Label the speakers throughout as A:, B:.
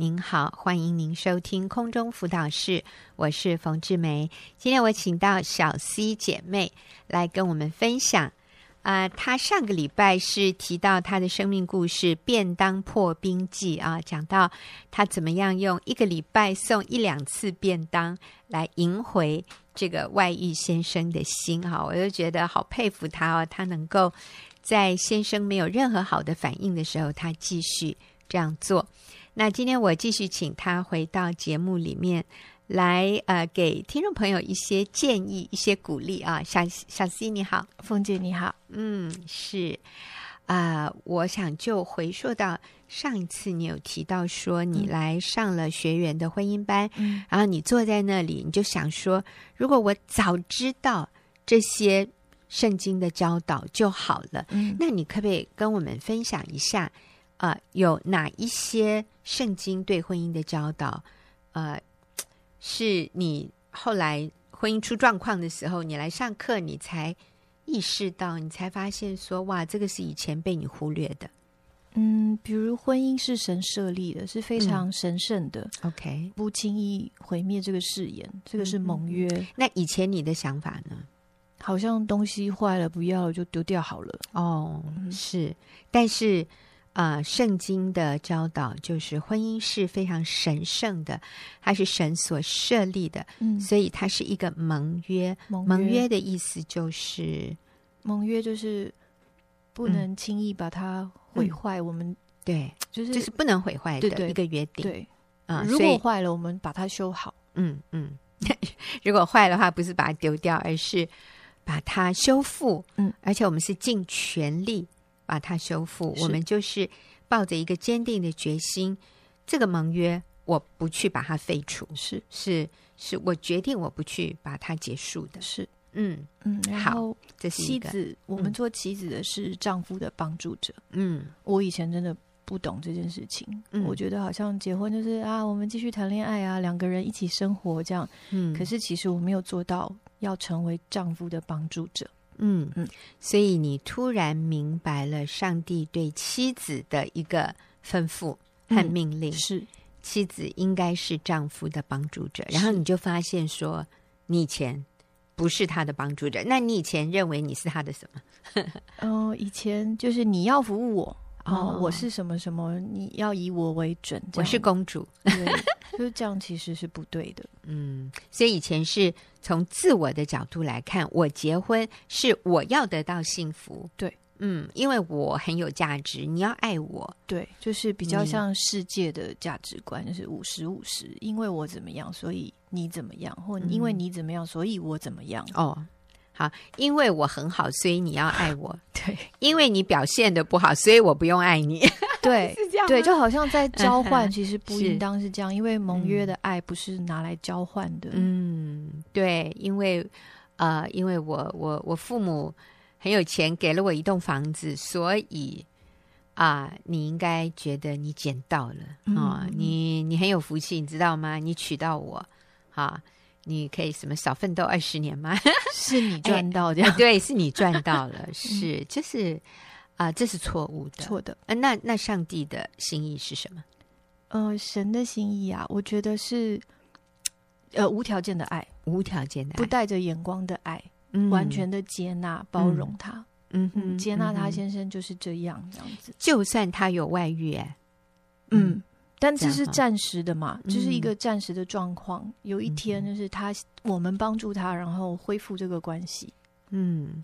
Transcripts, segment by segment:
A: 您好，欢迎您收听空中辅导室，我是冯志梅。今天我请到小 C 姐妹来跟我们分享。啊、她上个礼拜是提到她的生命故事《便当破冰记》啊，讲到她怎么样用一个礼拜送一两次便当来赢回这个外遇先生的心哈，我就觉得好佩服她哦，她能够在先生没有任何好的反应的时候，她继续这样做。那今天我继续请他回到节目里面。来，呃，给听众朋友一些建议，一些鼓励啊。小小 C 你好，
B: 凤姐你好，
A: 嗯，是，啊、呃，我想就回溯到上一次你有提到说你来上了学员的婚姻班，嗯，然后你坐在那里，你就想说，如果我早知道这些圣经的教导就好了，嗯，那你可不可以跟我们分享一下，啊、呃，有哪一些圣经对婚姻的教导，呃？是你后来婚姻出状况的时候，你来上课，你才意识到，你才发现说，哇，这个是以前被你忽略的。
B: 嗯，比如婚姻是神设立的，是非常神圣的。
A: 嗯、OK，
B: 不轻易毁灭这个誓言，这个是盟约。
A: 嗯、那以前你的想法呢？
B: 好像东西坏了，不要了就丢掉好了。
A: 哦，嗯、是，但是。啊、呃，圣经的教导就是婚姻是非常神圣的，它是神所设立的，嗯，所以它是一个盟约。盟约，盟约的意思就是，
B: 盟约就是不能轻易把它毁坏。我们、嗯、
A: 对，就是就是不能毁坏的一个约定。
B: 对，啊、嗯，如果坏了，我们把它修好。
A: 嗯嗯，如果坏的话，不是把它丢掉，而是把它修复。嗯，而且我们是尽全力。把它修复，我们就是抱着一个坚定的决心，这个盟约我不去把它废除，是是是，我决定我不去把它结束的，
B: 是
A: 嗯
B: 嗯。然后这妻子，我们做妻子的是丈夫的帮助者。嗯，我以前真的不懂这件事情，嗯，我觉得好像结婚就是啊，我们继续谈恋爱啊，两个人一起生活这样。嗯，可是其实我没有做到要成为丈夫的帮助者。
A: 嗯。嗯，所以你突然明白了上帝对妻子的一个吩咐和命令，嗯、是。妻子应该是丈夫的帮助者，然后你就发现说，你以前不是他的帮助者，那你以前认为你是他的什么？
B: 哦、呃，以前就是你要服务我。哦，我是什么什么？你要以我为准。
A: 我是公主，
B: 对，就是这样，其实是不对的。
A: 嗯，所以以前是从自我的角度来看，我结婚是我要得到幸福。
B: 对，
A: 嗯，因为我很有价值，你要爱我。
B: 对，就是比较像世界的价值观，就是五十五十，因为我怎么样，所以你怎么样，或因为你怎么样，所以我怎么样。
A: 嗯、哦。好，因为我很好，所以你要爱我。
B: 对，
A: 因为你表现的不好，所以我不用爱你。
B: 对，是这样。对，就好像在交换，其实不应当是这样，因为盟约的爱不是拿来交换的。
A: 嗯，对，因为呃，因为我我我父母很有钱，给了我一栋房子，所以啊、呃，你应该觉得你捡到了啊、嗯，你你很有福气，你知道吗？你娶到我，啊。你可以什么少奋斗二十年吗？
B: 是你赚到这样、哎？
A: 对，是你赚到了，是，就是啊、呃，这是错误的，
B: 错的。
A: 呃、那那上帝的心意是什么？
B: 呃，神的心意啊，我觉得是呃无条件的爱，
A: 无条件的爱，
B: 不带着眼光的爱，嗯、完全的接纳、包容他，嗯。哼，接纳他先生就是这样、嗯、这样子，
A: 就算他有外遇，哎，
B: 嗯。嗯但这是暂时的嘛，这、就是一个暂时的状况、嗯。有一天，就是他，我们帮助他，然后恢复这个关系。
A: 嗯，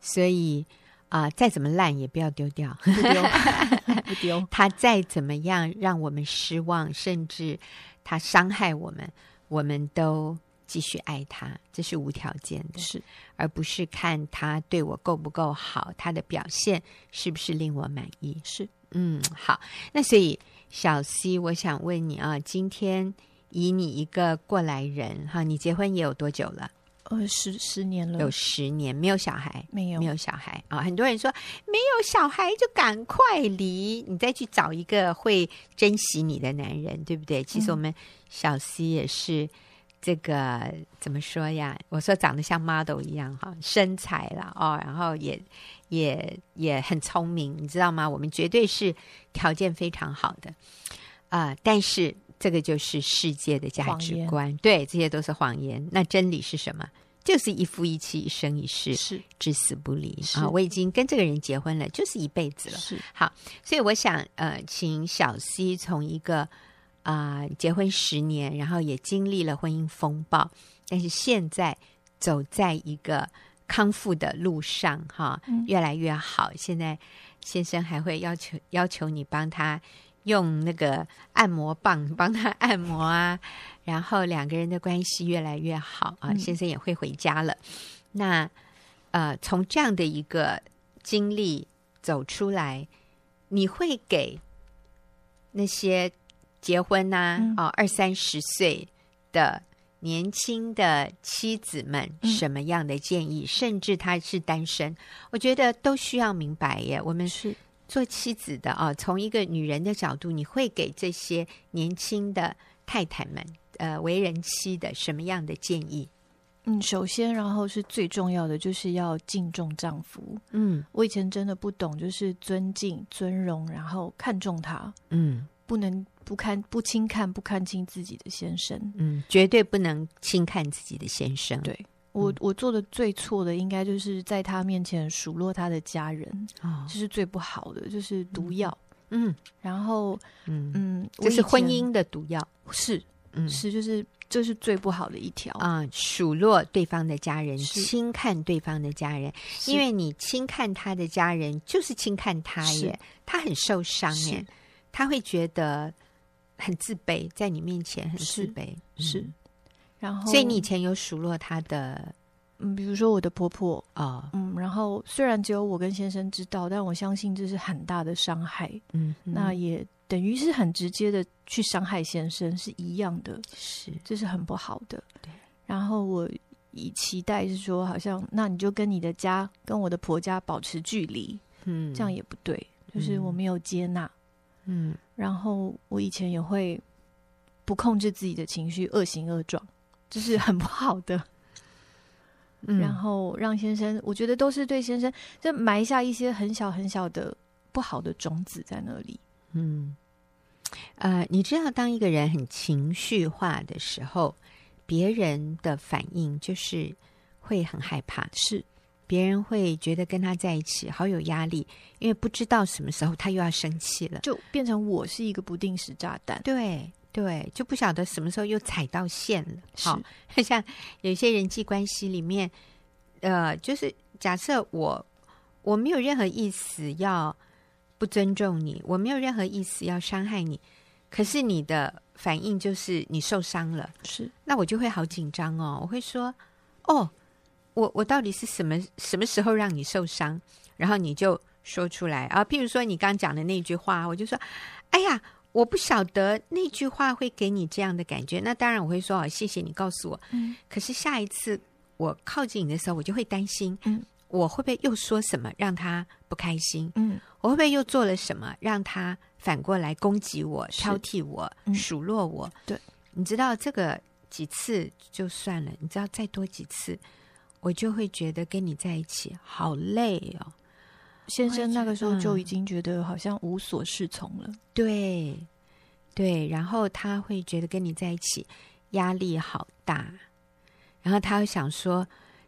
A: 所以啊、呃，再怎么烂也不要丢掉，
B: 不丢，不丢。
A: 他再怎么样让我们失望，甚至他伤害我们，我们都继续爱他，这是无条件的，
B: 是，
A: 而不是看他对我够不够好，他的表现是不是令我满意。
B: 是，
A: 嗯，好，那所以。小 C，我想问你啊，今天以你一个过来人哈，你结婚也有多久了？
B: 呃，十十年了，
A: 有十年，没有小孩，
B: 没有，
A: 没有小孩啊。很多人说没有小孩就赶快离，你再去找一个会珍惜你的男人，对不对？其实我们小 C 也是。这个怎么说呀？我说长得像 model 一样哈，身材了哦，然后也也也很聪明，你知道吗？我们绝对是条件非常好的啊、呃，但是这个就是世界的价值观，对，这些都是谎言。那真理是什么？就是一夫一妻，一生一世，是至死不离啊！我已经跟这个人结婚了，就是一辈子了。是好，所以我想呃，请小 C 从一个啊、呃、结婚十年，然后也经历了婚姻风暴，但是现在走在一个康复的路上，哈，越来越好。嗯、现在先生还会要求要求你帮他。用那个按摩棒 帮他按摩啊，然后两个人的关系越来越好啊。先生也会回家了。嗯、那呃，从这样的一个经历走出来，你会给那些结婚呐哦、二三十岁的年轻的妻子们什么样的建议？嗯、甚至他是单身，我觉得都需要明白耶。我们是。做妻子的啊，从一个女人的角度，你会给这些年轻的太太们，呃，为人妻的什么样的建议？
B: 嗯，首先，然后是最重要的，就是要敬重丈夫。嗯，我以前真的不懂，就是尊敬、尊荣，然后看重他。嗯，不能不看、不轻看、不看清自己的先生。
A: 嗯，绝对不能轻看自己的先生。
B: 对。我我做的最错的，应该就是在他面前数落他的家人，哦，这是最不好的，就是毒药。嗯，然后，嗯嗯，
A: 这是婚姻的毒药，
B: 是，嗯，是，就是这是最不好的一条
A: 啊，数落对方的家人，轻看对方的家人，因为你轻看他的家人，就是轻看他耶，他很受伤耶，他会觉得很自卑，在你面前很自卑，是。然后，所以你以前有数落他的，
B: 嗯，比如说我的婆婆啊，哦、嗯，然后虽然只有我跟先生知道，但我相信这是很大的伤害，嗯，那也等于是很直接的去伤害先生，是一样的，是，这是很不好的，对。然后我以期待是说，好像那你就跟你的家，跟我的婆家保持距离，嗯，这样也不对，就是我没有接纳，嗯，然后我以前也会不控制自己的情绪，恶行恶状。这是很不好的，嗯、然后让先生，我觉得都是对先生，就埋下一些很小很小的不好的种子在那里。
A: 嗯，呃，你知道，当一个人很情绪化的时候，别人的反应就是会很害怕，是别人会觉得跟他在一起好有压力，因为不知道什么时候他又要生气了，
B: 就变成我是一个不定时炸弹。
A: 对。对，就不晓得什么时候又踩到线了。好，像有些人际关系里面，呃，就是假设我我没有任何意思要不尊重你，我没有任何意思要伤害你，可是你的反应就是你受伤了，是，那我就会好紧张哦。我会说，哦，我我到底是什么什么时候让你受伤？然后你就说出来啊，譬如说你刚讲的那句话，我就说，哎呀。我不晓得那句话会给你这样的感觉，那当然我会说哦，谢谢你告诉我。嗯，可是下一次我靠近你的时候，我就会担心，嗯，我会不会又说什么让他不开心？嗯，我会不会又做了什么让他反过来攻击我、挑剔我、数落我？对，你知道这个几次就算了，你知道再多几次，我就会觉得跟你在一起好累哦。
B: 先生那个时候就已经觉得好像无所适从了，
A: 对，对，然后他会觉得跟你在一起压力好大，然后他会想说：“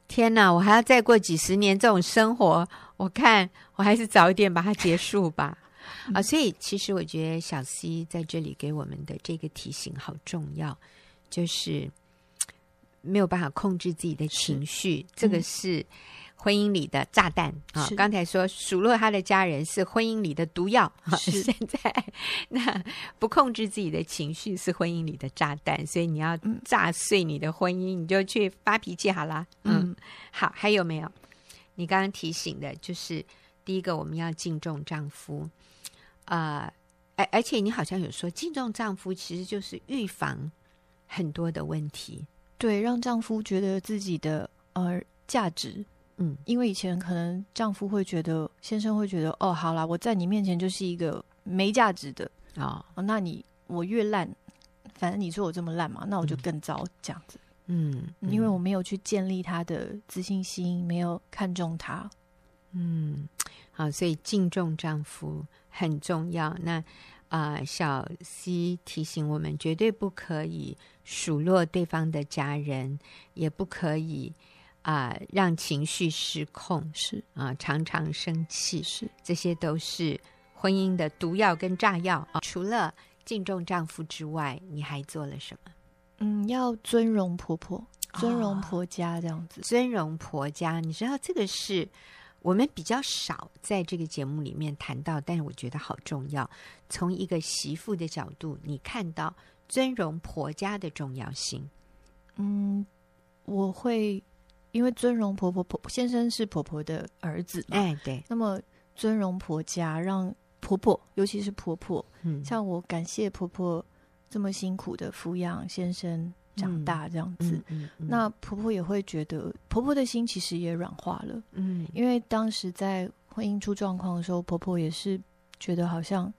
A: 天哪，我还要再过几十年这种生活，我看我还是早一点把它结束吧。”啊，所以其实我觉得小 C 在这里给我们的这个提醒好重要，就是没有办法控制自己的情绪，这个是。婚姻里的炸弹啊！刚才说数落他的家人是婚姻里的毒药，是 现在那不控制自己的情绪是婚姻里的炸弹，所以你要炸碎你的婚姻，你就去发脾气好了。嗯，好，还有没有？你刚刚提醒的就是第一个，我们要敬重丈夫啊，而、呃、而且你好像有说敬重丈夫其实就是预防很多的问题，
B: 对，让丈夫觉得自己的呃价值。嗯，因为以前可能丈夫会觉得，先生会觉得，哦，好啦，我在你面前就是一个没价值的啊、哦，那你我越烂，反正你说我这么烂嘛，那我就更糟这样子。嗯，因为我没有去建立他的自信心，没有看重他。
A: 嗯，好，所以敬重丈夫很重要。那啊、呃，小 C 提醒我们，绝对不可以数落对方的家人，也不可以啊、呃、让情绪失控，
B: 是
A: 啊、呃，常常生气，
B: 是
A: 这些都是婚姻的毒药跟炸药啊、呃。除了敬重丈夫之外，你还做了什么？
B: 嗯，要尊荣婆婆，尊荣婆家这样子，
A: 哦、尊荣婆家，你知道这个是。我们比较少在这个节目里面谈到，但是我觉得好重要。从一个媳妇的角度，你看到尊荣婆家的重要性。
B: 嗯，我会因为尊荣婆婆婆先生是婆婆的儿子嘛，
A: 哎，对。
B: 那么尊荣婆家，让婆婆，尤其是婆婆，嗯，像我感谢婆婆这么辛苦的抚养先生。长大这样子，那婆婆也会觉得，婆婆的心其实也软化了。嗯，因为当时在婚姻出状况的时候，婆婆也是觉得好像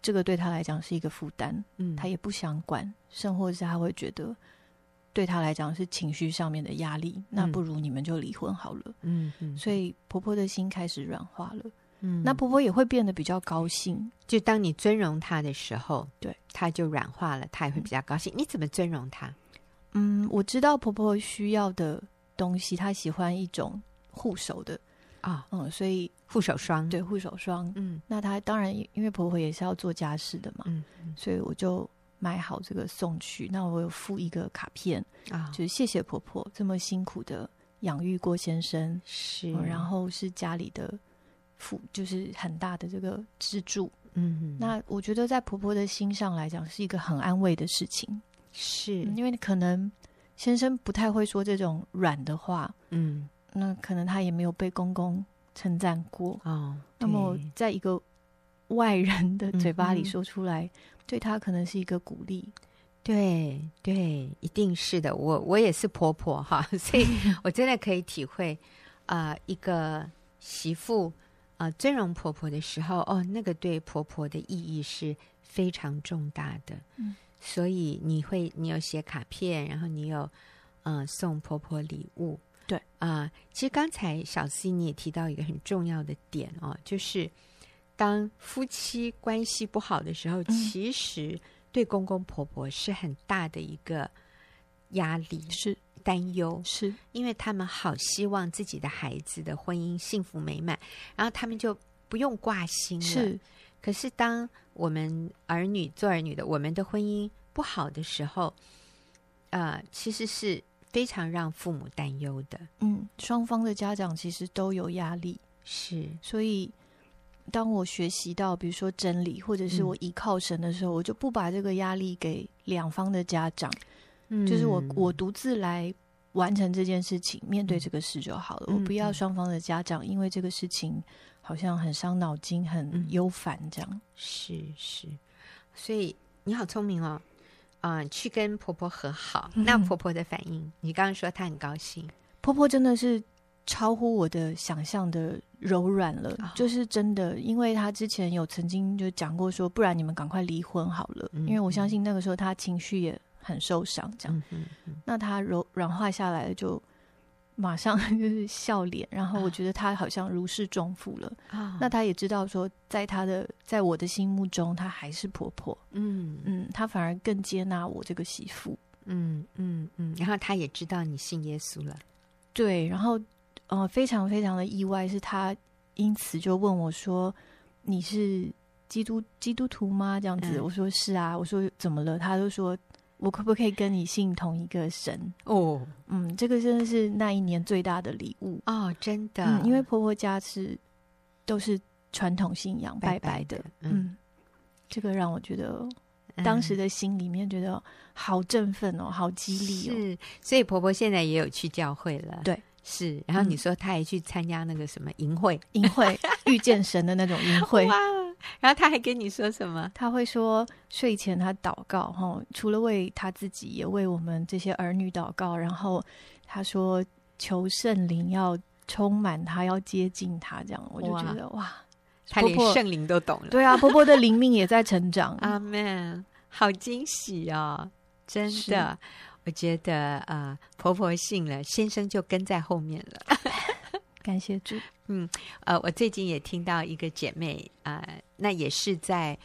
B: 这个对她来讲是一个负担。嗯，她也不想管，甚或是她会觉得对她来讲是情绪上面的压力。嗯、那不如你们就离婚好了。嗯嗯，所以婆婆的心开始软化了。嗯，那婆婆也会变得比较高兴。
A: 就当你尊容她的时候，
B: 对，
A: 她就软化了，她也会比较高兴。嗯、你怎么尊容她？
B: 嗯，我知道婆婆需要的东西，她喜欢一种护手的啊，嗯，所以
A: 护手霜，
B: 对，护手霜，嗯，那她当然因为婆婆也是要做家事的嘛，嗯，嗯，所以我就买好这个送去。那我有附一个卡片啊，就是谢谢婆婆这么辛苦的养育郭先生，
A: 是，
B: 嗯，然后是家里的父，就是很大的这个支柱，嗯，那我觉得在婆婆的心上来讲，是一个很安慰的事情。
A: 是、
B: 嗯、因为可能先生不太会说这种软的话，嗯，那可能他也没有被公公称赞过哦。那么在一个外人的嘴巴里说出来，嗯、对他可能是一个鼓励。
A: 对对，一定是的。我我也是婆婆哈，所以我真的可以体会啊、呃，一个媳妇啊、呃、尊荣婆婆的时候，哦，那个对婆婆的意义是非常重大的。嗯。所以你会，你有写卡片，然后你有，嗯、呃，送婆婆礼物，
B: 对
A: 啊、呃。其实刚才小 C 你也提到一个很重要的点哦，就是当夫妻关系不好的时候，嗯、其实对公公婆婆是很大的一个压力，
B: 是
A: 担忧，
B: 是
A: 因为他们好希望自己的孩子的婚姻幸福美满，然后他们就不用挂心了。
B: 是。
A: 可是，当我们儿女做儿女的，我们的婚姻不好的时候，呃，其实是非常让父母担忧的。
B: 嗯，双方的家长其实都有压力，
A: 是。
B: 所以，当我学习到，比如说真理，或者是我依靠神的时候，嗯、我就不把这个压力给两方的家长，嗯、就是我我独自来完成这件事情，面对这个事就好了。嗯、我不要双方的家长因为这个事情。好像很伤脑筋，很忧烦，这样、嗯、
A: 是是，所以你好聪明哦，啊、呃，去跟婆婆和好，嗯、那婆婆的反应，你刚刚说她很高兴，
B: 婆婆真的是超乎我的想象的柔软了，哦、就是真的，因为她之前有曾经就讲过说，不然你们赶快离婚好了，嗯、因为我相信那个时候她情绪也很受伤，这样，那她柔软化下来了就。马上 就是笑脸，然后我觉得他好像如释重负了。啊，那他也知道说，在他的在我的心目中，他还是婆婆。嗯嗯，他反而更接纳我这个媳妇。
A: 嗯嗯嗯，然后他也知道你信耶稣了。
B: 对，然后呃，非常非常的意外，是他因此就问我说：“你是基督基督徒吗？”这样子，嗯、我说是啊。我说怎么了？他就说。我可不可以跟你信同一个神？哦，嗯，这个真的是那一年最大的礼物。
A: 哦，真的，
B: 嗯，因为婆婆家是都是传统信仰拜拜的，嗯，这个让我觉得当时的心里面觉得好振奋哦，好激励哦。
A: 是，所以婆婆现在也有去教会了，
B: 对，
A: 是。然后你说他也去参加那个什么淫会，
B: 营会遇见神的那种淫会。
A: 然后他还跟你说什么？
B: 他会说睡前他祷告，哈，除了为他自己，也为我们这些儿女祷告。然后他说求圣灵要充满他，要接近他，这样我就觉得哇，
A: 他连圣灵都懂了。
B: 对啊，婆婆的灵命也在成长。
A: 阿门，好惊喜哦！真的，是我觉得啊、呃，婆婆信了，先生就跟在后面了。
B: 感谢主。
A: 嗯，呃，我最近也听到一个姐妹啊、呃，那也是在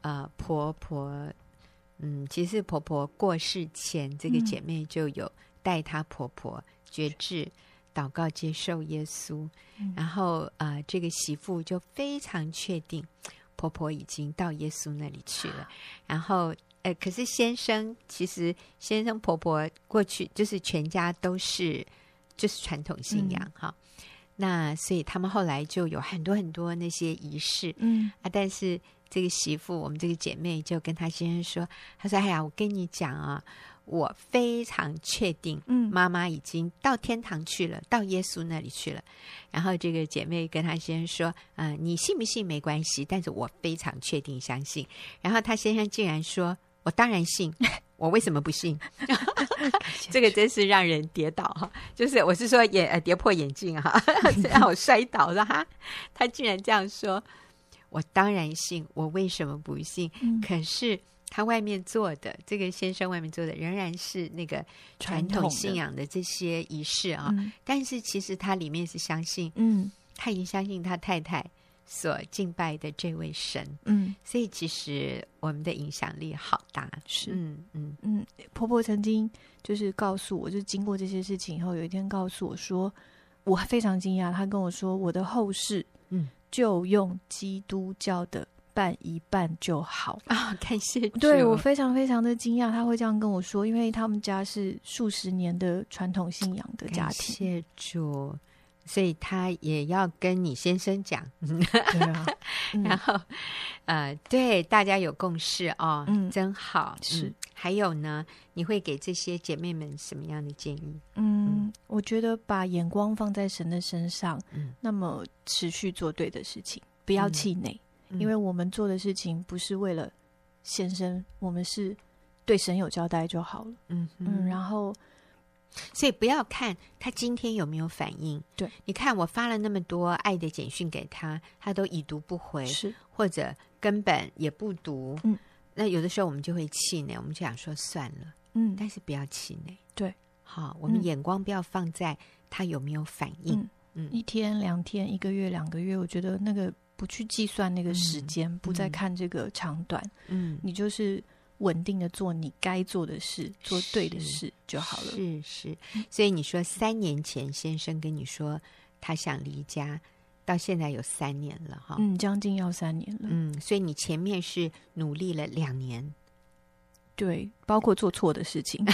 A: 呃婆婆，嗯，其实婆婆过世前，这个姐妹就有带她婆婆决志祷告接受耶稣，嗯、然后呃，这个媳妇就非常确定婆婆已经到耶稣那里去了，然后。呃，可是先生其实先生婆婆过去就是全家都是就是传统信仰哈、嗯，那所以他们后来就有很多很多那些仪式，嗯啊，但是这个媳妇我们这个姐妹就跟她先生说，她说：“哎呀，我跟你讲啊，我非常确定，嗯，妈妈已经到天堂去了，到耶稣那里去了。”然后这个姐妹跟她先生说：“啊、呃，你信不信没关系，但是我非常确定相信。”然后她先生竟然说。我当然信，我为什么不信？这个真是让人跌倒哈！就是我是说眼呃跌破眼镜哈，让我摔倒了哈。他竟然这样说，我当然信，我为什么不信？嗯、可是他外面做的这个先生外面做的仍然是那个传统信仰的这些仪式啊。但是其实他里面是相信，嗯，他已经相信他太太。所敬拜的这位神，嗯，所以其实我们的影响力好大，
B: 是，嗯嗯嗯。婆婆曾经就是告诉我，就经过这些事情以后，有一天告诉我说，我非常惊讶。她跟我说，我的后事，嗯，就用基督教的办一办就好
A: 啊。感谢，
B: 对我非常非常的惊讶，她会这样跟我说，因为他们家是数十年的传统信仰的家庭。
A: 谢主。所以他也要跟你先生讲，
B: 对啊，
A: 然后呃，对大家有共识哦，嗯，真好。
B: 是，
A: 嗯，还有呢，你会给这些姐妹们什么样的建议？
B: 嗯，嗯，我觉得把眼光放在神的身上，嗯，那么持续做对的事情，不要气馁，嗯，因为我们做的事情不是为了先生，我们是对神有交代就好了。嗯嗯，然后。
A: 所以不要看他今天有没有反应，
B: 对，
A: 你看我发了那么多爱的简讯给他，他都已读不回，
B: 是
A: 或者根本也不读，嗯，那有的时候我们就会气馁，我们就想说算了，嗯，但是不要气馁，
B: 对，
A: 好，我们眼光不要放在他有没有反应，
B: 嗯，嗯，一天两天一个月两个月，我觉得那个不去计算那个时间，嗯，不再看这个长短，嗯，你就是。稳定的做你该做的事，做对的事就好了。
A: 是是，所以你说三年前先生跟你说他想离家，到现在有三年了哈，
B: 嗯，将近要三年了。
A: 嗯，所以你前面是努力了两年，
B: 对，包括做错的事情，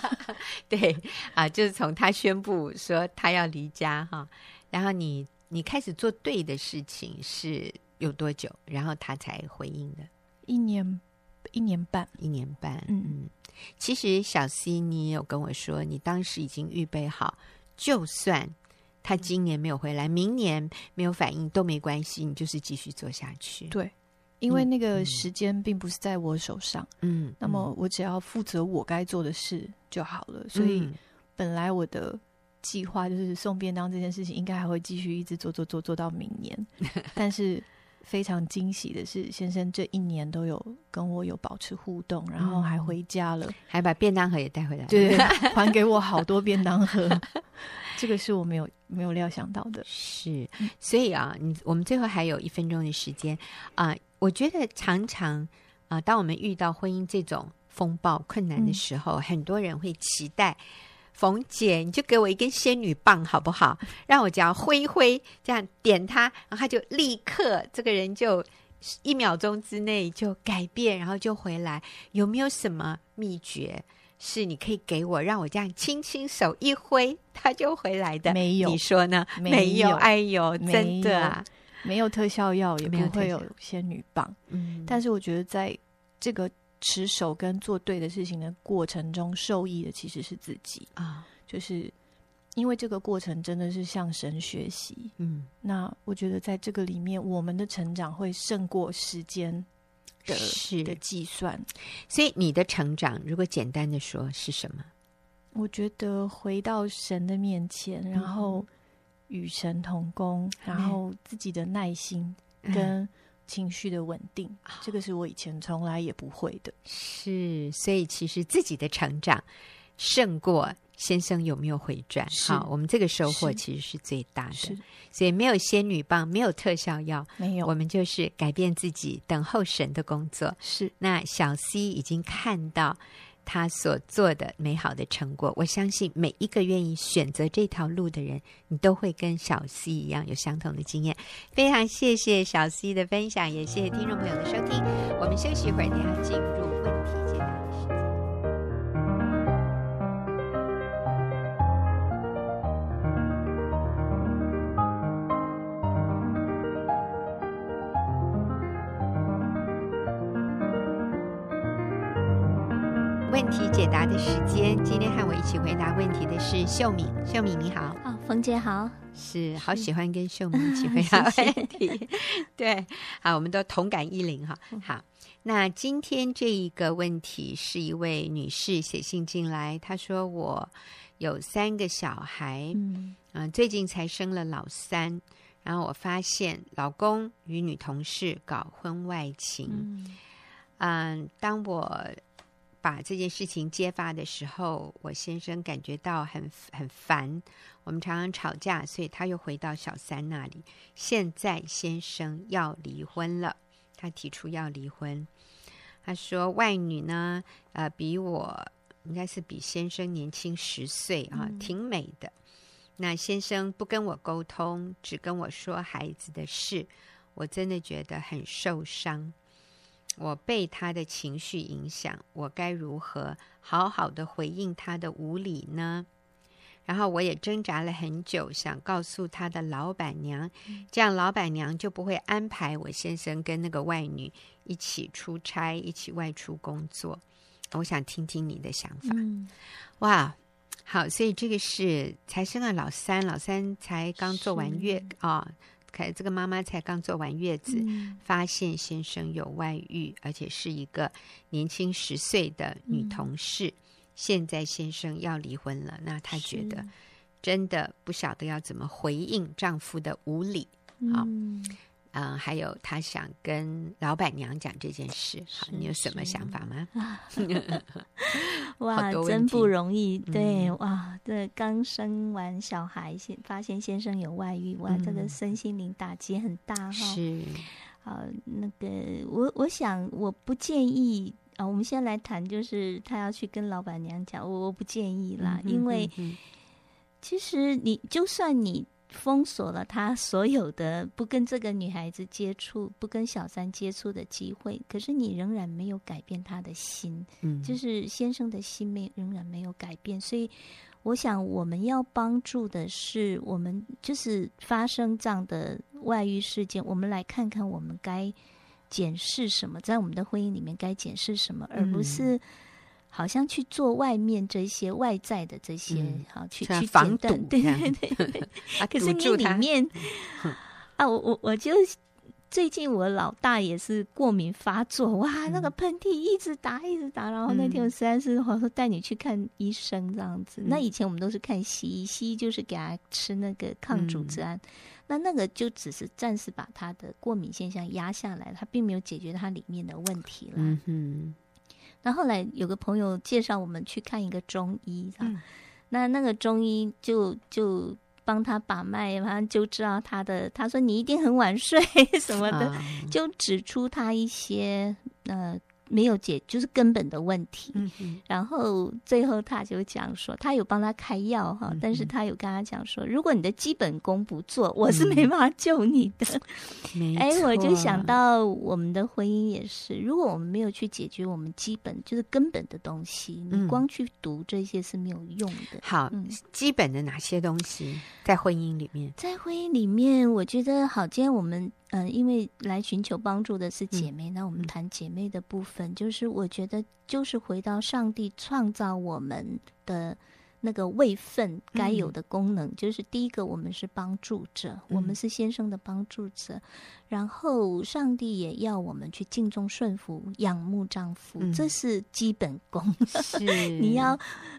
A: 对啊，就是从他宣布说他要离家哈，然后你你开始做对的事情是有多久？然后他才回应的？
B: 一年。一年半，
A: 一年半，嗯嗯。其实小 C，你也有跟我说，你当时已经预备好，就算他今年没有回来，明年没有反应都没关系，你就是继续做下去。
B: 对，因为那个时间并不是在我手上，嗯，那么我只要负责我该做的事就好了。嗯，所以本来我的计划就是送便当这件事情，应该还会继续一直做做做做到明年，但是。非常惊喜的是，先生这一年都有跟我有保持互动，然后还回家了，
A: 还把便当盒也带回来了，
B: 对，还给我好多便当盒，这个是我没有没有料想到的。
A: 是，所以啊，你我们最后还有一分钟的时间啊，我觉得常常啊，当我们遇到婚姻这种风暴困难的时候，嗯、很多人会期待。冯姐，你就给我一根仙女棒好不好？让我这样挥挥，这样点它，然后他就立刻，这个人就一秒钟之内就改变，然后就回来。有没有什么秘诀是你可以给我，让我这样轻轻手一挥，他就回来的？
B: 没有，
A: 你说呢？没有，哎呦，真的啊，
B: 没有特效药，也不会有仙女棒。嗯，但是我觉得在这个。持守跟做对的事情的过程中，受益的其实是自己啊，就是因为这个过程真的是向神学习。嗯，那我觉得在这个里面，我们的成长会胜过时间的的计算。
A: 所以你的成长，如果简单的说是什么？
B: 我觉得回到神的面前，然后与神同工，然后自己的耐心跟。情绪的稳定，这个是我以前从来也不会的。
A: 是，所以其实自己的成长胜过先生有没有回转？好，我们这个收获其实是最大的。所以没有仙女棒，没有特效药，
B: 没有，
A: 我们就是改变自己，等候神的工作。
B: 是，
A: 那小 C 已经看到他所做的美好的成果。我相信每一个愿意选择这条路的人，你都会跟小 C 一样有相同的经验。非常谢谢小 C 的分享，也谢谢听众朋友的收听。我们休息一会儿，等下进入解答的时间，今天和我一起回答问题的是秀敏。秀敏你好，
C: 啊，冯姐好，
A: 是好喜欢跟秀敏一起回答。问题。对，好，我们都同感一零哈。好，那今天这一个问题是一位女士写信进来，她说我有三个小孩，嗯、呃，最近才生了老三，然后我发现老公与女同事搞婚外情，嗯、呃，当我把这件事情揭发的时候，我先生感觉到很很烦，我们常常吵架，所以他又回到小三那里。现在先生要离婚了，他提出要离婚。他说外女呢，呃，比我应该是比先生年轻十岁啊，挺美的。那先生不跟我沟通，只跟我说孩子的事，我真的觉得很受伤。我被他的情绪影响，我该如何好好的回应他的无理呢？然后我也挣扎了很久，想告诉他的老板娘，这样老板娘就不会安排我先生跟那个外女一起出差，一起外出工作。我想听听你的想法。
C: 嗯、
A: 哇，好，所以这个是才生了老三，老三才刚做完月啊。这个妈妈才刚坐完月子，嗯、发现先生有外遇，而且是一个年轻十岁的女同事。嗯、现在先生要离婚了，那她觉得真的不晓得要怎么回应丈夫的无理。好。嗯嗯、呃，还有他想跟老板娘讲这件事，好，你有什么想法吗？
C: 哇，真不容易，对，嗯、哇，这刚生完小孩，先发现先生有外遇，哇，这个身心灵打击很大哈。
A: 是，
C: 啊，那个，我我想我不建议啊，我们先来谈，就是他要去跟老板娘讲，我我不建议啦，嗯、哼哼哼因为其实你就算你。封锁了他所有的不跟这个女孩子接触、不跟小三接触的机会，可是你仍然没有改变他的心，嗯，就是先生的心没仍然没有改变，所以我想我们要帮助的是，我们就是发生这样的外遇事件，我们来看看我们该检视什么，在我们的婚姻里面该检视什么，而不是。好像去做外面这些外在的这些，嗯、好去去防堵，对对对对。可是你里面啊，我我我就最近我老大也是过敏发作，哇，嗯、那个喷嚏一直打一直打，然后那天我实在是我说带你去看医生这样子。嗯、那以前我们都是看西医，西医就是给他吃那个抗组织胺，嗯、那那个就只是暂时把他的过敏现象压下来，他并没有解决他里面的问题了。嗯哼。然后后来有个朋友介绍我们去看一个中医，嗯、那那个中医就就帮他把脉，反正就知道他的。他说你一定很晚睡 什么的，嗯、就指出他一些呃。没有解，就是根本的问题。嗯、然后最后他就讲说，他有帮他开药哈，嗯、但是他有跟他讲说，如果你的基本功不做，我是没办法救你的。嗯、哎，我就想到我们的婚姻也是，如果我们没有去解决我们基本就是根本的东西，嗯、你光去读这些是没有用的。
A: 好，嗯、基本的哪些东西在婚姻里面？
C: 在婚姻里面，我觉得好，今天我们。嗯，因为来寻求帮助的是姐妹，嗯、那我们谈姐妹的部分，嗯、就是我觉得就是回到上帝创造我们的。那个位分该有的功能，嗯、就是第一个，我们是帮助者，嗯、我们是先生的帮助者。然后，上帝也要我们去敬重、顺服、仰慕丈夫，嗯、这是基本功。是 你要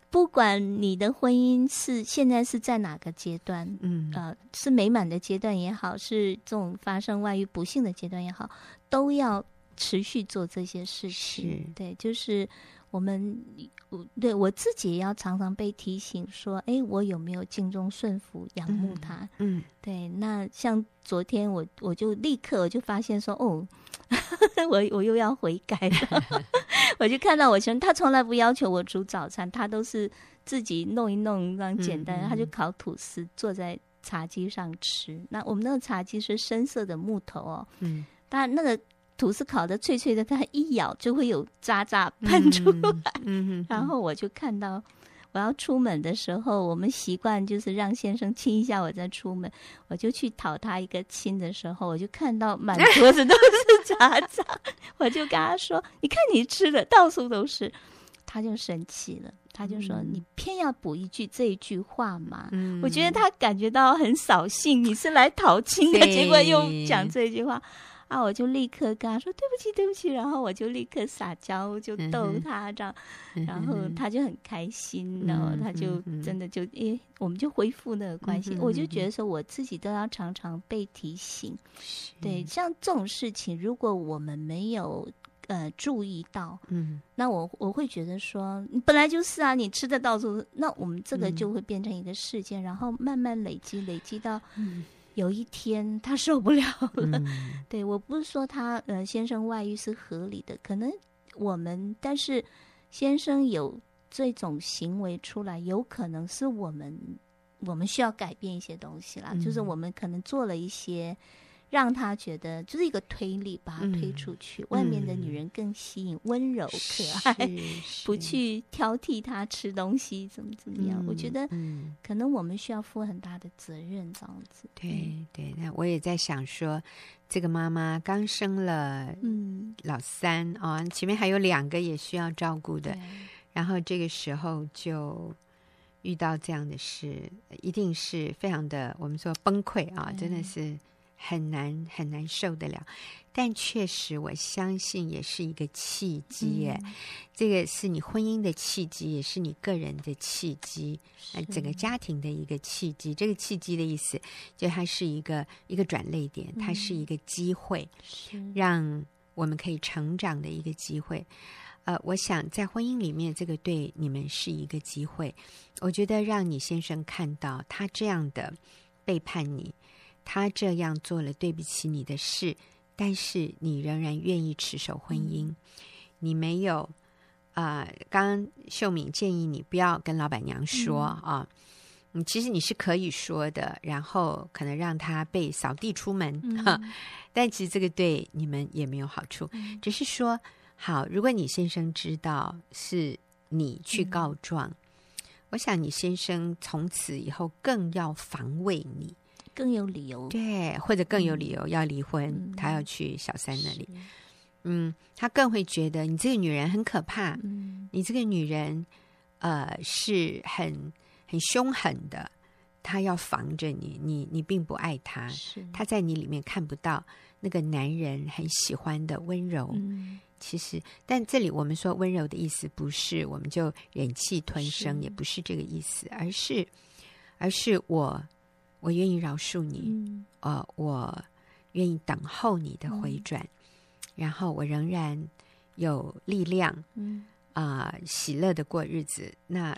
C: 不管你的婚姻是现在是在哪个阶段，嗯，呃，是美满的阶段也好，是这种发生外遇不幸的阶段也好，都要持续做这些事情。对，就是。我们我对我自己也要常常被提醒说，哎，我有没有敬忠顺服、仰慕他？
A: 嗯，嗯
C: 对。那像昨天我我就立刻我就发现说，哦，我我又要悔改了。我就看到我先生，他从来不要求我煮早餐，他都是自己弄一弄，这样简单。他就烤吐司，坐在茶几上吃。那我们那个茶几是深色的木头哦，嗯，但那个。吐司烤的脆脆的，它一咬就会有渣渣喷出来。嗯嗯、然后我就看到，我要出门的时候，我们习惯就是让先生亲一下我再出门。我就去讨他一个亲的时候，我就看到满 桌子都是渣渣，我就跟他说：“你看你吃的到处都是。”他就生气了，他就说：“你偏要补一句这一句话嘛？”嗯、我觉得他感觉到很扫兴，你是来讨亲的，结果又讲这句话。啊！我就立刻跟他说对不起，对不起，然后我就立刻撒娇，就逗他这样，嗯、然后他就很开心，然后他就真的就诶、欸，我们就恢复那个关系。嗯、我就觉得说，我自己都要常常被提醒。对，像这种事情，如果我们没有呃注意到，嗯，那我我会觉得说，你本来就是啊，你吃的到处，那我们这个就会变成一个事件，嗯、然后慢慢累积，累积到。嗯有一天他受不了了，嗯、对，我不是说他呃先生外遇是合理的，可能我们但是先生有这种行为出来，有可能是我们我们需要改变一些东西啦，嗯、就是我们可能做了一些。让他觉得就是一个推力，把他推出去。嗯、外面的女人更吸引，温、嗯、柔可爱，不去挑剔他吃东西怎么怎么样。嗯、我觉得，可能我们需要负很大的责任，这样子。
A: 对对，那我也在想说，这个妈妈刚生了嗯老三啊、前面还有两个也需要照顾的，然后这个时候就遇到这样的事，一定是非常的我们说崩溃啊，真的是。很难很难受得了，但确实我相信也是一个契机耶。嗯、这个是你婚姻的契机，也是你个人的契机，呃整个家庭的一个契机。这个契机的意思，就它是一个一个转泪点，它是一个机会，嗯、让我们可以成长的一个机会。呃，我想在婚姻里面，这个对你们是一个机会。我觉得让你先生看到他这样的背叛你。他这样做了对不起你的事，但是你仍然愿意持守婚姻，嗯、你没有啊、呃？刚刚秀敏建议你不要跟老板娘说、嗯、啊，你其实你是可以说的，然后可能让他被扫地出门、嗯啊、但其实这个对你们也没有好处，嗯、只是说好，如果你先生知道是你去告状，嗯、我想你先生从此以后更要防卫你。
C: 更有理由，
A: 对，或者更有理由要离婚，嗯、他要去小三那里。嗯，他更会觉得你这个女人很可怕，嗯、你这个女人呃是很很凶狠的，他要防着你，你你并不爱他，是。他在你里面看不到那个男人很喜欢的温柔。嗯、其实，但这里我们说温柔的意思，不是我们就忍气吞声，也不是这个意思，而是而是我。我愿意饶恕你，嗯、呃，我愿意等候你的回转，嗯、然后我仍然有力量，嗯啊、呃，喜乐的过日子。那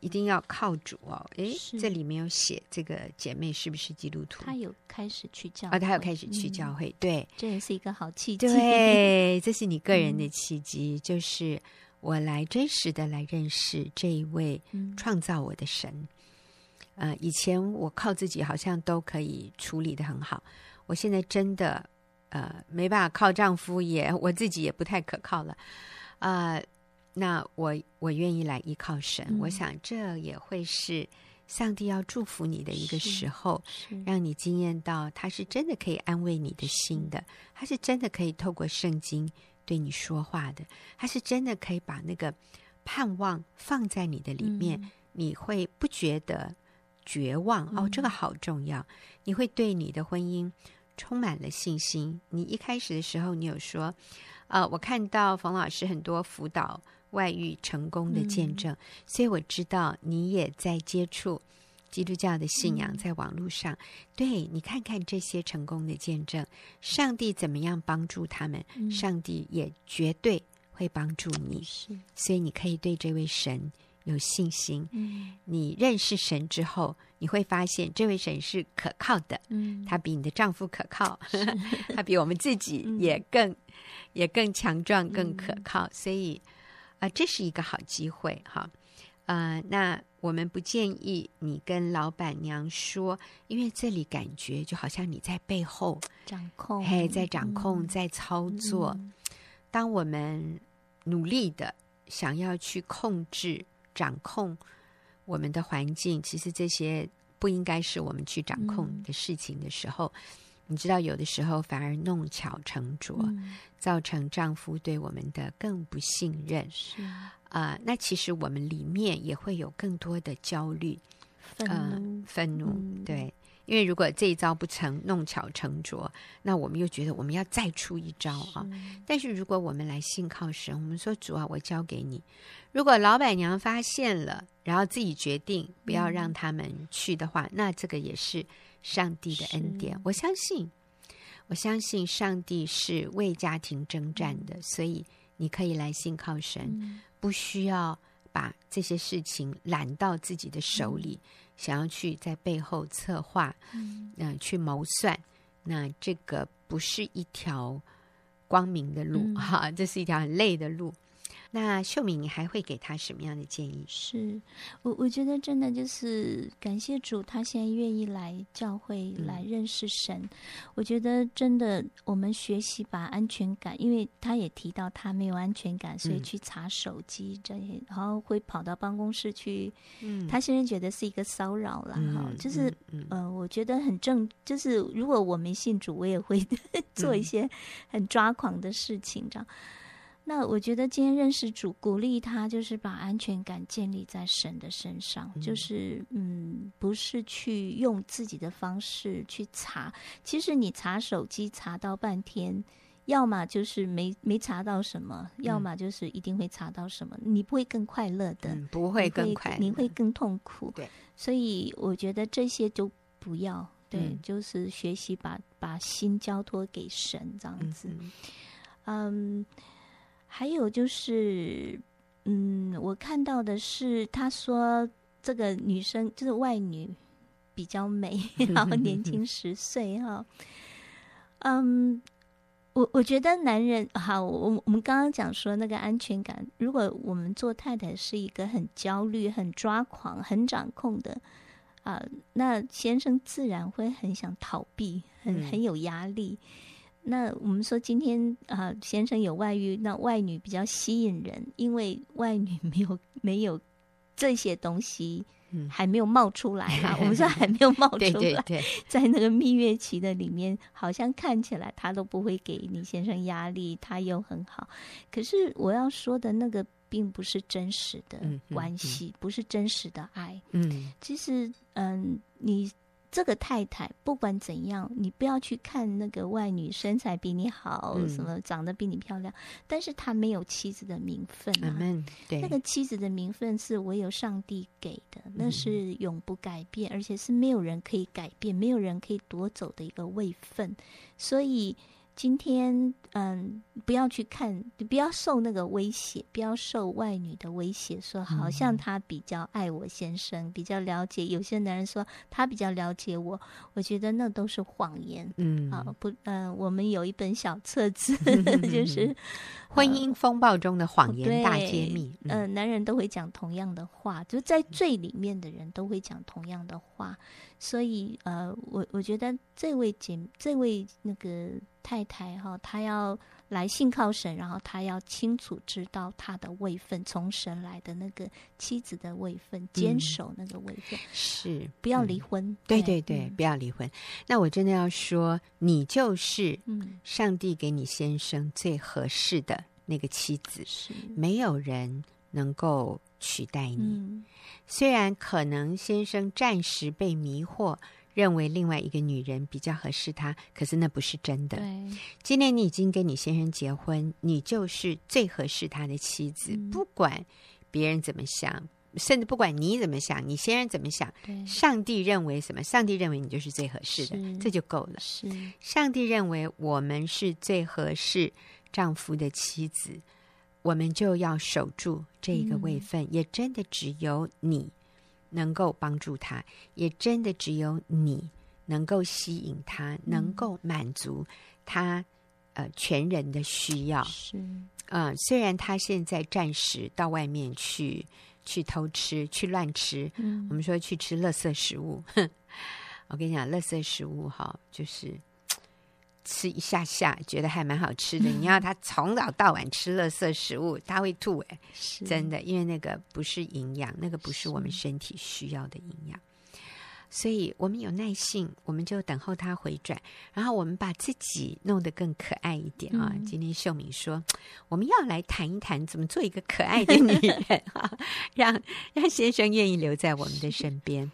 A: 一定要靠主哦。诶，这里面有写这个姐妹是不是基督徒？
C: 她有开始去教会，
A: 哦，她有开始去教会，嗯、对，
C: 这也是一个好契机。
A: 对，这是你个人的契机，嗯、就是我来真实的来认识这一位创造我的神。呃，以前我靠自己好像都可以处理得很好，我现在真的呃没办法靠丈夫也，也我自己也不太可靠了，啊、呃，那我我愿意来依靠神，嗯、我想这也会是上帝要祝福你的一个时候，让你惊艳到他是真的可以安慰你的心的，他是真的可以透过圣经对你说话的，他是真的可以把那个盼望放在你的里面，嗯、你会不觉得。绝望哦，这个好重要。你会对你的婚姻充满了信心。你一开始的时候，你有说，呃，我看到冯老师很多辅导外遇成功的见证，嗯、所以我知道你也在接触基督教的信仰，在网络上。嗯、对，你看看这些成功的见证，上帝怎么样帮助他们？嗯、上帝也绝对会帮助你，
C: 是，
A: 所以你可以对这位神有信心。
C: 嗯，
A: 你认识神之后，你会发现这位神是可靠的。
C: 嗯，
A: 他比你的丈夫可靠，他比我们自己也更、嗯、也更强壮、更可靠。所以啊、呃，这是一个好机会哈。呃，那我们不建议你跟老板娘说，因为这里感觉就好像你在背后
C: 掌控，
A: 嘿，在掌控，
C: 嗯、
A: 在操作。
C: 嗯
A: 当我们努力的想要去控制、掌控我们的环境，其实这些不应该是我们去掌控的事情的时候，嗯、你知道，有的时候反而弄巧成拙，
C: 嗯、
A: 造成丈夫对我们的更不信任。
C: 是啊、
A: 呃，那其实我们里面也会有更多的焦虑、
C: 愤怒、
A: 呃、愤怒，
C: 嗯、
A: 对。因为如果这一招不成，弄巧成拙，那我们又觉得我们要再出一招啊。
C: 是
A: 但是如果我们来信靠神，我们说主啊，我交给你。如果老板娘发现了，然后自己决定不要让他们去的话，嗯、那这个也是上帝的恩典。我相信，我相信上帝是为家庭征战的，嗯、所以你可以来信靠神，
C: 嗯、
A: 不需要把这些事情揽到自己的手里。嗯想要去在背后策划，嗯、呃，去谋算，那这个不是一条光明的路，嗯、哈，这是一条很累的路。那秀敏，你还会给他什么样的建议？
C: 是我，我觉得真的就是感谢主，他现在愿意来教会来认识神。嗯、我觉得真的，我们学习把安全感，因为他也提到他没有安全感，所以去查手机这些，然后会跑到办公室去。嗯，他现在觉得是一个骚扰了哈，
A: 嗯、
C: 就是嗯、呃，我觉得很正，就是如果我没信主，我也会 做一些很抓狂的事情，这样。那我觉得今天认识主，鼓励他就是把安全感建立在神的身上，嗯、就是嗯，不是去用自己的方式去查。其实你查手机查到半天，要么就是没没查到什么，嗯、要么就是一定会查到什么。你不会更快乐的，
A: 嗯、不会更快乐，
C: 你会，你会更痛苦。
A: 对，
C: 所以我觉得这些就不要。对，
A: 嗯、
C: 就是学习把把心交托给神，这样子。
A: 嗯。
C: 嗯还有就是，嗯，我看到的是，他说这个女生就是外女比较美，然后年轻十岁哈。嗯，我我觉得男人好，我我们刚刚讲说那个安全感，如果我们做太太是一个很焦虑、很抓狂、很掌控的啊，那先生自然会很想逃避，很很有压力。那我们说今天啊、呃，先生有外遇，那外女比较吸引人，因为外女 没有没有这些东西，嗯，还没有冒出来啊。我们说 还没有冒出来，对对对，在那个蜜月期的里面，好像看起来他都不会给你先生压力，他又很好。可是我要说的那个，并不是真实的关系，嗯嗯嗯、不是真实的爱。嗯，其实嗯，你。这个太太不管怎样，你不要去看那个外女身材比你好，嗯、什么长得比你漂亮，但是她没有妻子的名分啊。
A: 嗯、对，
C: 那个妻子的名分是唯有上帝给的，那是永不改变，而且是没有人可以改变、没有人可以夺走的一个位分，所以。今天，嗯，不要去看，不要受那个威胁，不要受外女的威胁，说好像他比较爱我先生，嗯、比较了解。有些男人说他比较了解我，我觉得那都是谎言。嗯，啊，不，嗯，我们有一本小册子，就是《
A: 婚姻风暴中的谎言大揭秘》。嗯、
C: 呃，男人都会讲同样的话，就在最里面的人都会讲同样的话。所以，呃，我我觉得这位姐，这位那个太太哈，她要来信靠神，然后她要清楚知道她的位分，从神来的那个妻子的位分，坚守那个位分，
A: 嗯、是
C: 不要离婚。
A: 嗯、对对对，嗯、不要离婚。那我真的要说，你就是上帝给你先生最合适的那个妻子，是没有人能够取代你。嗯虽然可能先生暂时被迷惑，认为另外一个女人比较合适他，可是那不是真的。今天你已经跟你先生结婚，你就是最合适他的妻子。嗯、不管别人怎么想，甚至不管你怎么想，你先生怎么想，上帝认为什么？上帝认为你就是最合适的，这就够了。是，上帝认为我们是最合适丈夫的妻子。我们就要守住这一个位分，嗯、也真的只有你能够帮助他，也真的只有你能够吸引他，嗯、能够满足他呃全人的需要。
B: 是，
A: 嗯、呃，虽然他现在暂时到外面去去偷吃、去乱吃，嗯、我们说去吃垃圾食物。哼，我跟你讲，垃圾食物哈，就是。吃一下下，觉得还蛮好吃的。你要他从早到晚吃垃圾食物，他会吐哎，是真的，因为那个不是营养，那个不是我们身体需要的营养。所以我们有耐性，我们就等候他回转，然后我们把自己弄得更可爱一点啊。嗯、今天秀敏说，我们要来谈一谈怎么做一个可爱的女人啊，让让先生愿意留在我们的身边。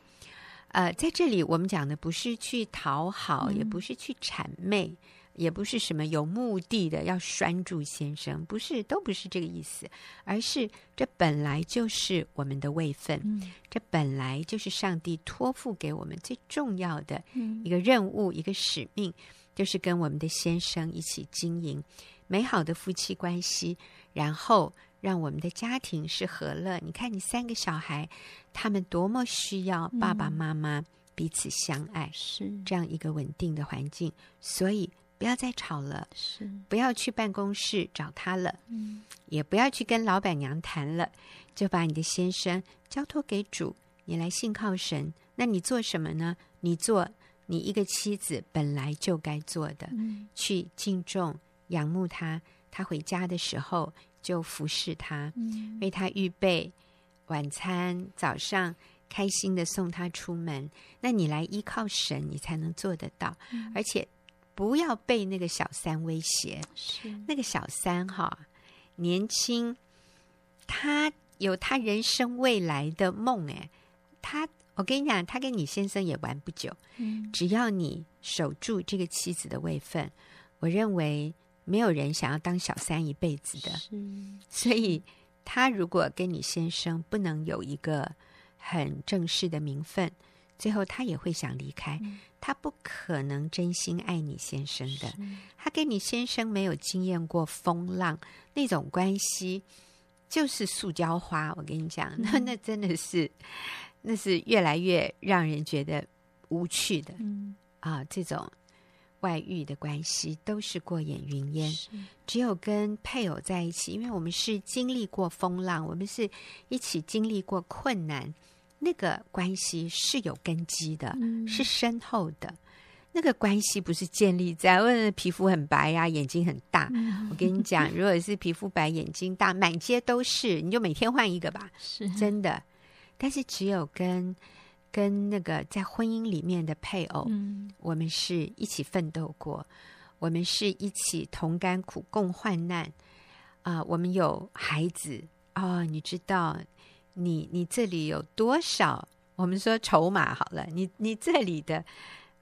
A: 呃，在这里我们讲的不是去讨好，嗯、也不是去谄媚，也不是什么有目的的要拴住先生，不是，都不是这个意思，而是这本来就是我们的位分，嗯、这本来就是上帝托付给我们最重要的一个任务，嗯、一个使命，就是跟我们的先生一起经营美好的夫妻关系，然后。让我们的家庭是和乐。你看，你三个小孩，他们多么需要爸爸妈妈彼此相爱，是、嗯、这样一个稳定的环境。所以不要再吵了，是不要去办公室找他了，嗯，也不要去跟老板娘谈了，就把你的先生交托给主，你来信靠神。那你做什么呢？你做你一个妻子本来就该做的，嗯、去敬重、仰慕他。他回家的时候。就服侍他，为他预备晚餐，早上开心的送他出门。那你来依靠神，你才能做得到。嗯、而且不要被那个小三威胁。是那个小三哈，年轻，他有他人生未来的梦。哎，他，我跟你讲，他跟你先生也玩不久。嗯、只要你守住这个妻子的位分，我认为。没有人想要当小三一辈子的，所以他如果跟你先生不能有一个很正式的名分，最后他也会想离开。嗯、他不可能真心爱你先生的，他跟你先生没有经验过风浪那种关系，就是塑胶花。我跟你讲，嗯、那那真的是，那是越来越让人觉得无趣的、嗯、啊，这种。外遇的关系都是过眼云烟，只有跟配偶在一起，因为我们是经历过风浪，我们是一起经历过困难，那个关系是有根基的，嗯、是深厚的。那个关系不是建立在问皮肤很白呀、啊，眼睛很大。嗯、我跟你讲，如果是皮肤白、眼睛大，满街都是，你就每天换一个吧，是真的。但是只有跟。跟那个在婚姻里面的配偶，嗯、我们是一起奋斗过，我们是一起同甘苦、共患难啊、呃！我们有孩子啊、哦！你知道，你你这里有多少？我们说筹码好了，你你这里的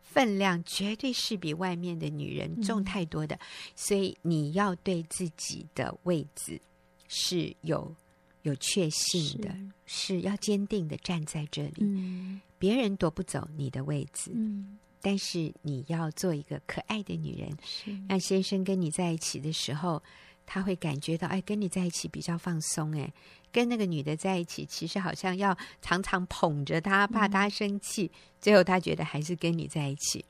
A: 分量绝对是比外面的女人重太多的，嗯、所以你要对自己的位置是有。有确信的，是，是要坚定的站在这里，嗯、别人夺不走你的位置。嗯、但是你要做一个可爱的女人，是让先生跟你在一起的时候，他会感觉到，哎，跟你在一起比较放松。哎，跟那个女的在一起，其实好像要常常捧着她，怕她生气。嗯、最后他觉得还是跟你在一起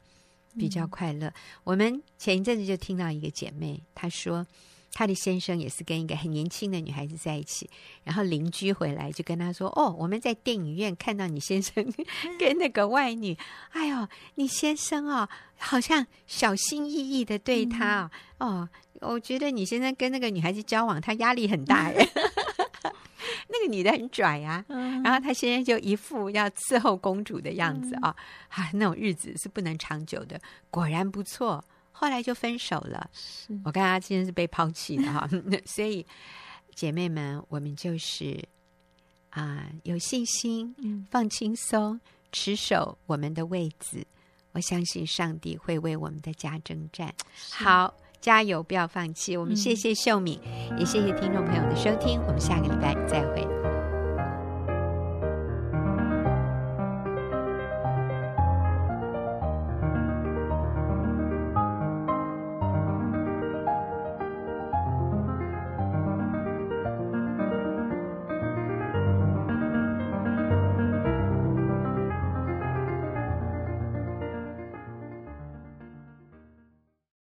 A: 比较快乐。嗯、我们前一阵子就听到一个姐妹，她说。他的先生也是跟一个很年轻的女孩子在一起，然后邻居回来就跟他说：“哦，我们在电影院看到你先生 跟那个外女，哎呦，你先生哦，好像小心翼翼的对他哦，哦，我觉得你先生跟那个女孩子交往，他压力很大耶。那个女的很拽呀，然后她现在就一副要伺候公主的样子啊，啊，那种日子是不能长久的。果然不错。”后来就分手了。是我看他今天是被抛弃的哈，所以姐妹们，我们就是啊、呃，有信心，放轻松，持守我们的位置。我相信上帝会为我们的家征战。好，加油，不要放弃。我们谢谢秀敏，嗯、也谢谢听众朋友的收听。我们下个礼拜再会。